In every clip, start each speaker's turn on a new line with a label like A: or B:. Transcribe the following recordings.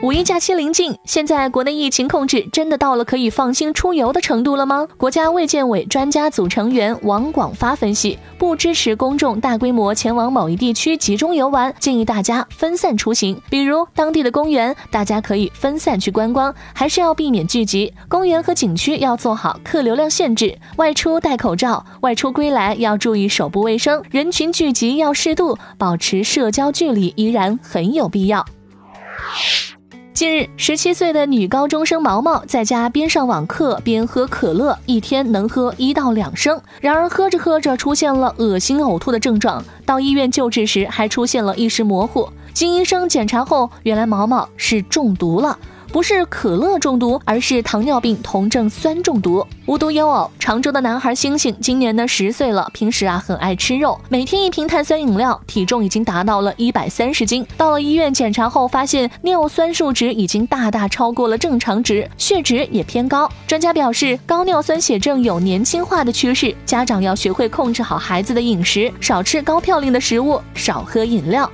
A: 五一假期临近，现在国内疫情控制真的到了可以放心出游的程度了吗？国家卫健委专家组成员王广发分析，不支持公众大规模前往某一地区集中游玩，建议大家分散出行。比如当地的公园，大家可以分散去观光，还是要避免聚集。公园和景区要做好客流量限制，外出戴口罩，外出归来要注意手部卫生，人群聚集要适度，保持社交距离依然很有必要。近日，十七岁的女高中生毛毛在家边上网课边喝可乐，一天能喝一到两升。然而，喝着喝着出现了恶心呕吐的症状，到医院救治时还出现了意识模糊。经医生检查后，原来毛毛是中毒了。不是可乐中毒，而是糖尿病酮症酸中毒。无独有偶，常州的男孩星星今年呢十岁了，平时啊很爱吃肉，每天一瓶碳酸饮料，体重已经达到了一百三十斤。到了医院检查后，发现尿酸数值已经大大超过了正常值，血脂也偏高。专家表示，高尿酸血症有年轻化的趋势，家长要学会控制好孩子的饮食，少吃高嘌呤的食物，少喝饮料。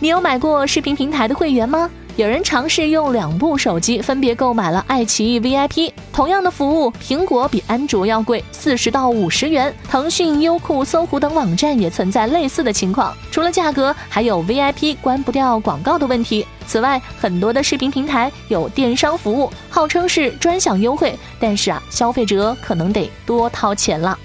A: 你有买过视频平台的会员吗？有人尝试用两部手机分别购买了爱奇艺 VIP，同样的服务，苹果比安卓要贵四十到五十元。腾讯、优酷、搜狐等网站也存在类似的情况。除了价格，还有 VIP 关不掉广告的问题。此外，很多的视频平台有电商服务，号称是专享优惠，但是啊，消费者可能得多掏钱了。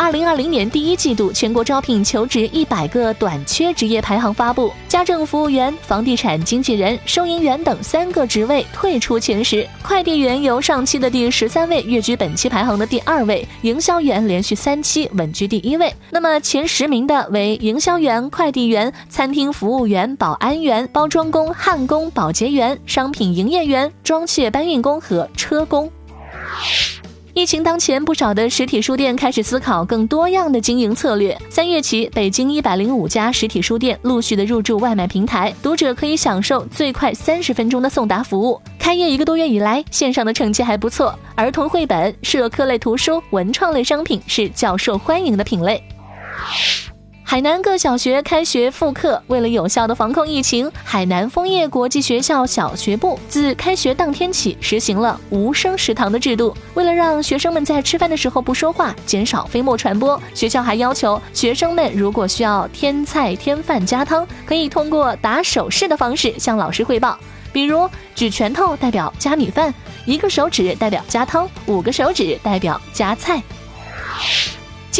A: 二零二零年第一季度全国招聘求职一百个短缺职业排行发布，家政服务员、房地产经纪人、收银员等三个职位退出前十，快递员由上期的第十三位跃居本期排行的第二位，营销员连续三期稳居第一位。那么前十名的为营销员、快递员、餐厅服务员、保安员、包装工、焊工、保洁员、商品营业员、装卸搬运工和车工。疫情当前，不少的实体书店开始思考更多样的经营策略。三月起，北京一百零五家实体书店陆续的入驻外卖平台，读者可以享受最快三十分钟的送达服务。开业一个多月以来，线上的成绩还不错。儿童绘本、社科类图书、文创类商品是较受欢迎的品类。海南各小学开学复课，为了有效的防控疫情，海南枫叶国际学校小学部自开学当天起实行了无声食堂的制度。为了让学生们在吃饭的时候不说话，减少飞沫传播，学校还要求学生们如果需要添菜、添饭、加汤，可以通过打手势的方式向老师汇报，比如举拳头代表加米饭，一个手指代表加汤，五个手指代表加菜。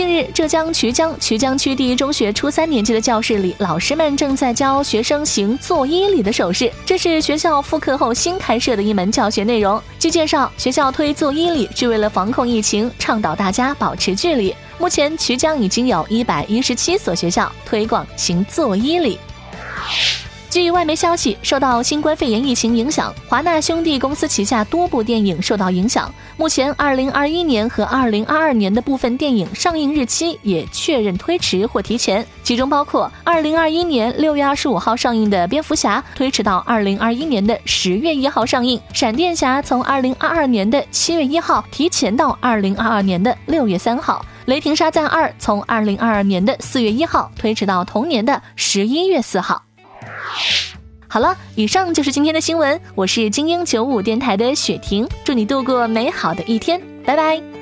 A: 近日，浙江衢江衢江区第一中学初三年级的教室里，老师们正在教学生行作揖礼的手势。这是学校复课后新开设的一门教学内容。据介绍，学校推作揖礼是为了防控疫情，倡导大家保持距离。目前，衢江已经有一百一十七所学校推广行作揖礼。据外媒消息，受到新冠肺炎疫情影响，华纳兄弟公司旗下多部电影受到影响。目前，二零二一年和二零二二年的部分电影上映日期也确认推迟或提前，其中包括二零二一年六月二十五号上映的《蝙蝠侠》推迟到二零二一年的十月一号上映，《闪电侠》从二零二二年的七月一号提前到二零二二年的六月三号，《雷霆沙赞二》从二零二二年的四月一号推迟到同年的十一月四号。好了，以上就是今天的新闻。我是精英九五电台的雪婷，祝你度过美好的一天，拜拜。